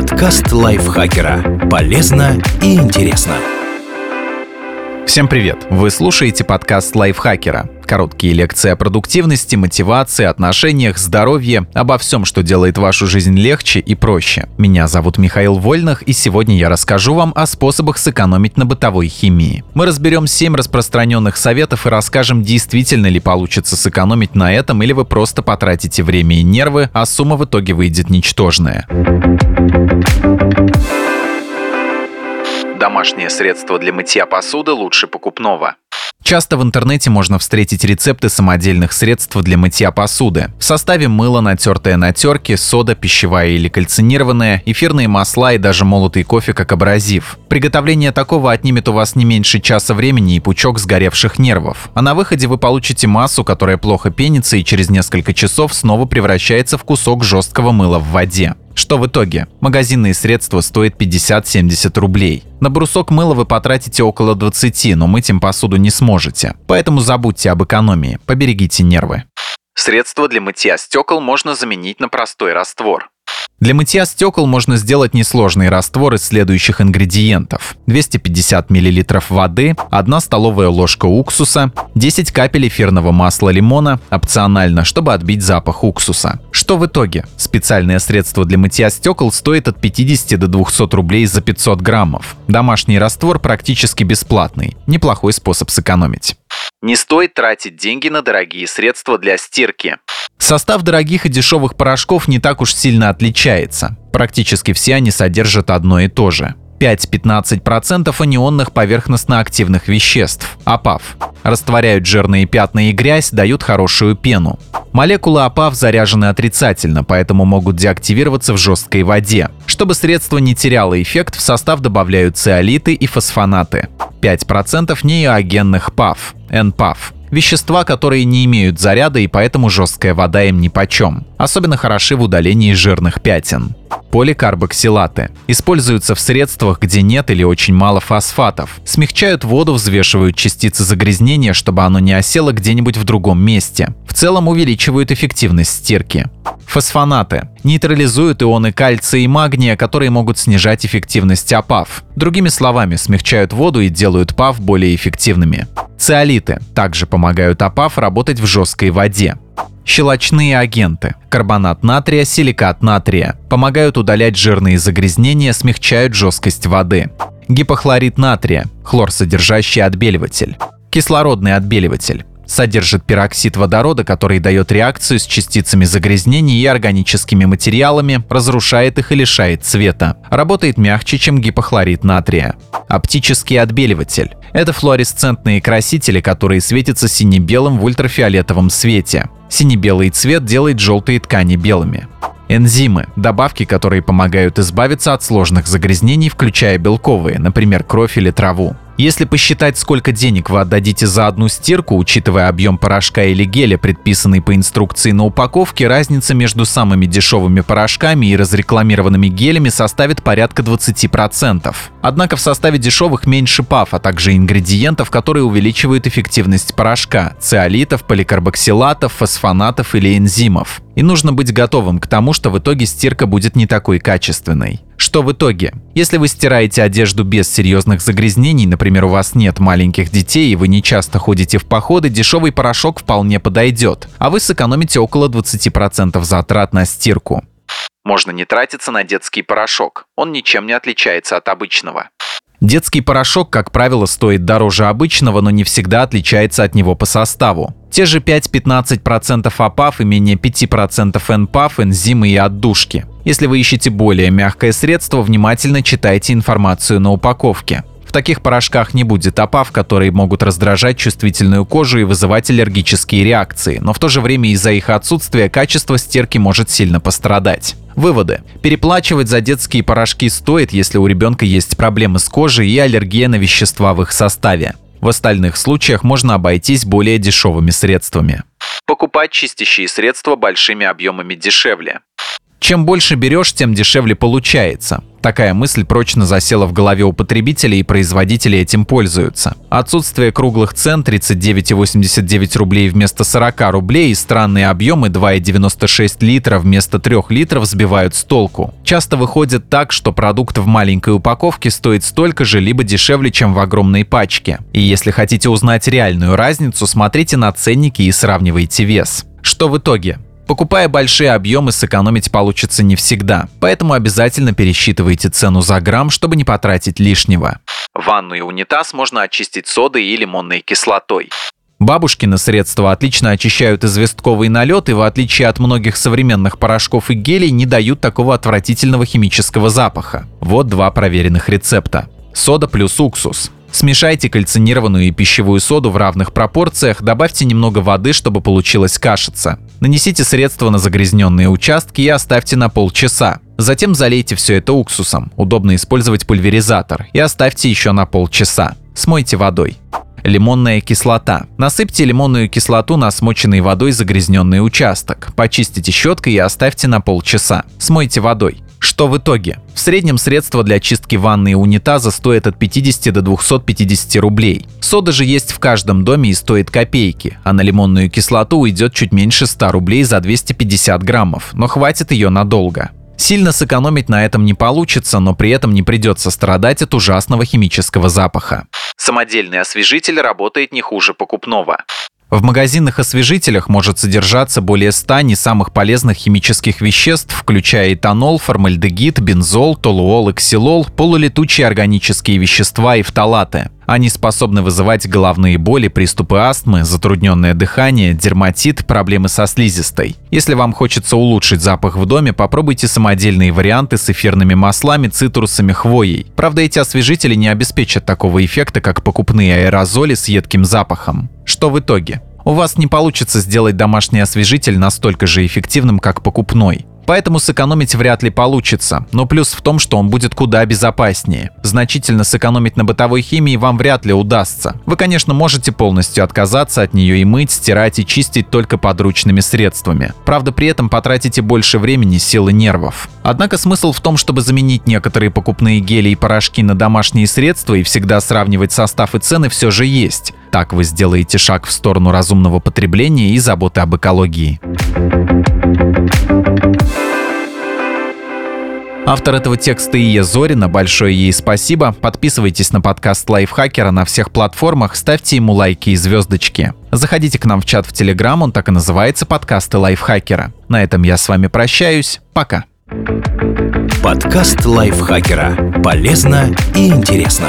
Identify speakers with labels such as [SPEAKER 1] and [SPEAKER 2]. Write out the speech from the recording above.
[SPEAKER 1] Подкаст лайфхакера. Полезно и интересно.
[SPEAKER 2] Всем привет! Вы слушаете подкаст лайфхакера. Короткие лекции о продуктивности, мотивации, отношениях, здоровье, обо всем, что делает вашу жизнь легче и проще. Меня зовут Михаил Вольных, и сегодня я расскажу вам о способах сэкономить на бытовой химии. Мы разберем 7 распространенных советов и расскажем, действительно ли получится сэкономить на этом, или вы просто потратите время и нервы, а сумма в итоге выйдет ничтожная. Домашнее средство для мытья посуды лучше покупного. Часто в интернете можно встретить рецепты самодельных средств для мытья посуды. В составе мыло, натертое на терке, сода, пищевая или кальцинированная, эфирные масла и даже молотый кофе как абразив. Приготовление такого отнимет у вас не меньше часа времени и пучок сгоревших нервов. А на выходе вы получите массу, которая плохо пенится и через несколько часов снова превращается в кусок жесткого мыла в воде. Что в итоге? Магазинные средства стоят 50-70 рублей. На брусок мыла вы потратите около 20, но мыть им посуду не сможете. Поэтому забудьте об экономии, поберегите нервы. Средство для мытья стекол можно заменить на простой раствор. Для мытья стекол можно сделать несложный раствор из следующих ингредиентов. 250 мл воды, 1 столовая ложка уксуса, 10 капель эфирного масла лимона, опционально, чтобы отбить запах уксуса. Что в итоге? Специальное средство для мытья стекол стоит от 50 до 200 рублей за 500 граммов. Домашний раствор практически бесплатный. Неплохой способ сэкономить. Не стоит тратить деньги на дорогие средства для стирки. Состав дорогих и дешевых порошков не так уж сильно отличается. Практически все они содержат одно и то же. 5-15% анионных поверхностно-активных веществ, АПАВ. Растворяют жирные пятна и грязь, дают хорошую пену. Молекулы АПАВ заряжены отрицательно, поэтому могут деактивироваться в жесткой воде. Чтобы средство не теряло эффект, в состав добавляют циолиты и фосфонаты. 5% неоагенных ПАВ, НПАВ Вещества, которые не имеют заряда и поэтому жесткая вода им нипочем. Особенно хороши в удалении жирных пятен. Поликарбоксилаты. Используются в средствах, где нет или очень мало фосфатов. Смягчают воду, взвешивают частицы загрязнения, чтобы оно не осело где-нибудь в другом месте. В целом увеличивают эффективность стирки. Фосфонаты. Нейтрализуют ионы кальция и магния, которые могут снижать эффективность АПАВ. Другими словами, смягчают воду и делают ПАВ более эффективными. Циолиты также помогают АПАФ работать в жесткой воде. Щелочные агенты – карбонат натрия, силикат натрия – помогают удалять жирные загрязнения, смягчают жесткость воды. Гипохлорид натрия – хлорсодержащий отбеливатель. Кислородный отбеливатель содержит пероксид водорода, который дает реакцию с частицами загрязнений и органическими материалами, разрушает их и лишает цвета. Работает мягче, чем гипохлорид натрия. Оптический отбеливатель. Это флуоресцентные красители, которые светятся сине-белым в ультрафиолетовом свете. Сине-белый цвет делает желтые ткани белыми. Энзимы – добавки, которые помогают избавиться от сложных загрязнений, включая белковые, например, кровь или траву. Если посчитать, сколько денег вы отдадите за одну стирку, учитывая объем порошка или геля, предписанный по инструкции на упаковке, разница между самыми дешевыми порошками и разрекламированными гелями составит порядка 20%. Однако в составе дешевых меньше ПАФ, а также ингредиентов, которые увеличивают эффективность порошка – циолитов, поликарбоксилатов, фосфонатов или энзимов. И нужно быть готовым к тому, что в итоге стирка будет не такой качественной. Что в итоге? Если вы стираете одежду без серьезных загрязнений, например, у вас нет маленьких детей и вы не часто ходите в походы, дешевый порошок вполне подойдет, а вы сэкономите около 20% затрат на стирку. Можно не тратиться на детский порошок, он ничем не отличается от обычного. Детский порошок, как правило, стоит дороже обычного, но не всегда отличается от него по составу. Те же 5-15% АПАФ и менее 5% НПАФ, энзимы и отдушки. Если вы ищете более мягкое средство, внимательно читайте информацию на упаковке. В таких порошках не будет опав, которые могут раздражать чувствительную кожу и вызывать аллергические реакции, но в то же время из-за их отсутствия качество стирки может сильно пострадать. Выводы. Переплачивать за детские порошки стоит, если у ребенка есть проблемы с кожей и аллергия на вещества в их составе. В остальных случаях можно обойтись более дешевыми средствами. Покупать чистящие средства большими объемами дешевле. Чем больше берешь, тем дешевле получается. Такая мысль прочно засела в голове у потребителей и производители этим пользуются. Отсутствие круглых цен 39,89 рублей вместо 40 рублей и странные объемы 2,96 литра вместо 3 литров сбивают с толку. Часто выходит так, что продукт в маленькой упаковке стоит столько же, либо дешевле, чем в огромной пачке. И если хотите узнать реальную разницу, смотрите на ценники и сравнивайте вес. Что в итоге? Покупая большие объемы, сэкономить получится не всегда, поэтому обязательно пересчитывайте цену за грамм, чтобы не потратить лишнего. Ванну и унитаз можно очистить содой и лимонной кислотой. Бабушкины средства отлично очищают известковый налет и, в отличие от многих современных порошков и гелей, не дают такого отвратительного химического запаха. Вот два проверенных рецепта. Сода плюс уксус. Смешайте кальцинированную и пищевую соду в равных пропорциях, добавьте немного воды, чтобы получилась кашица. Нанесите средство на загрязненные участки и оставьте на полчаса. Затем залейте все это уксусом, удобно использовать пульверизатор, и оставьте еще на полчаса. Смойте водой. Лимонная кислота. Насыпьте лимонную кислоту на смоченный водой загрязненный участок. Почистите щеткой и оставьте на полчаса. Смойте водой. Что в итоге? В среднем средства для чистки ванны и унитаза стоят от 50 до 250 рублей. Сода же есть в каждом доме и стоит копейки, а на лимонную кислоту уйдет чуть меньше 100 рублей за 250 граммов, но хватит ее надолго. Сильно сэкономить на этом не получится, но при этом не придется страдать от ужасного химического запаха. Самодельный освежитель работает не хуже покупного. В магазинных освежителях может содержаться более 100 не самых полезных химических веществ, включая этанол, формальдегид, бензол, толуол, ксилол, полулетучие органические вещества и фталаты. Они способны вызывать головные боли, приступы астмы, затрудненное дыхание, дерматит, проблемы со слизистой. Если вам хочется улучшить запах в доме, попробуйте самодельные варианты с эфирными маслами, цитрусами, хвоей. Правда, эти освежители не обеспечат такого эффекта, как покупные аэрозоли с едким запахом. Что в итоге? У вас не получится сделать домашний освежитель настолько же эффективным, как покупной. Поэтому сэкономить вряд ли получится, но плюс в том, что он будет куда безопаснее. Значительно сэкономить на бытовой химии вам вряд ли удастся. Вы, конечно, можете полностью отказаться от нее и мыть, стирать и чистить только подручными средствами. Правда, при этом потратите больше времени, сил и нервов. Однако смысл в том, чтобы заменить некоторые покупные гели и порошки на домашние средства и всегда сравнивать состав и цены все же есть. Так вы сделаете шаг в сторону разумного потребления и заботы об экологии. Автор этого текста Ия Зорина, большое ей спасибо. Подписывайтесь на подкаст Лайфхакера на всех платформах, ставьте ему лайки и звездочки. Заходите к нам в чат в Телеграм, он так и называется «Подкасты Лайфхакера». На этом я с вами прощаюсь. Пока.
[SPEAKER 1] Подкаст Лайфхакера. Полезно и интересно.